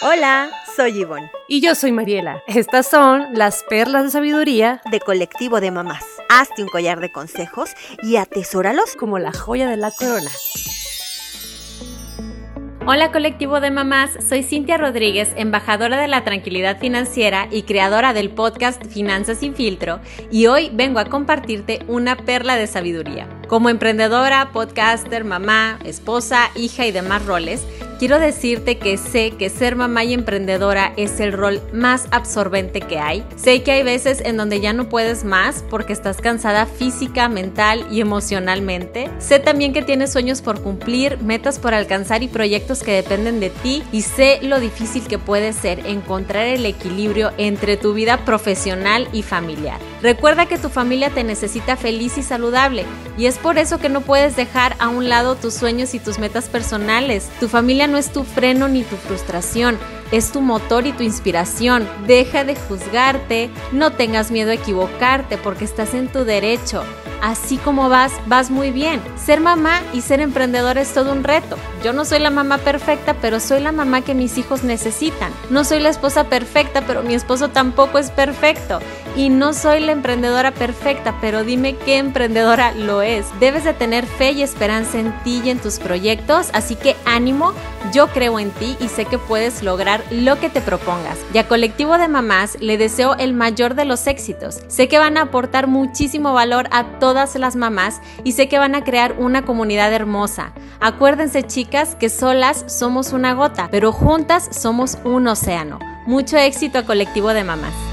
Hola, soy Yvonne. Y yo soy Mariela. Estas son las perlas de sabiduría de Colectivo de Mamás. Hazte un collar de consejos y atesóralos como la joya de la corona. Hola colectivo de mamás, soy Cintia Rodríguez, embajadora de la tranquilidad financiera y creadora del podcast Finanzas sin filtro, y hoy vengo a compartirte una perla de sabiduría. Como emprendedora, podcaster, mamá, esposa, hija y demás roles, quiero decirte que sé que ser mamá y emprendedora es el rol más absorbente que hay. Sé que hay veces en donde ya no puedes más porque estás cansada física, mental y emocionalmente. Sé también que tienes sueños por cumplir, metas por alcanzar y proyectos que dependen de ti y sé lo difícil que puede ser encontrar el equilibrio entre tu vida profesional y familiar. Recuerda que tu familia te necesita feliz y saludable y es por eso que no puedes dejar a un lado tus sueños y tus metas personales. Tu familia no es tu freno ni tu frustración, es tu motor y tu inspiración. Deja de juzgarte, no tengas miedo a equivocarte porque estás en tu derecho. Así como vas, vas muy bien. Ser mamá y ser emprendedor es todo un reto. Yo no soy la mamá perfecta, pero soy la mamá que mis hijos necesitan. No soy la esposa perfecta, pero mi esposo tampoco es perfecto. Y no soy la emprendedora perfecta, pero dime qué emprendedora lo es. Debes de tener fe y esperanza en ti y en tus proyectos, así que ánimo, yo creo en ti y sé que puedes lo que te propongas. Y a Colectivo de Mamás le deseo el mayor de los éxitos. Sé que van a aportar muchísimo valor a todas las mamás y sé que van a crear una comunidad hermosa. Acuérdense chicas que solas somos una gota, pero juntas somos un océano. Mucho éxito a Colectivo de Mamás.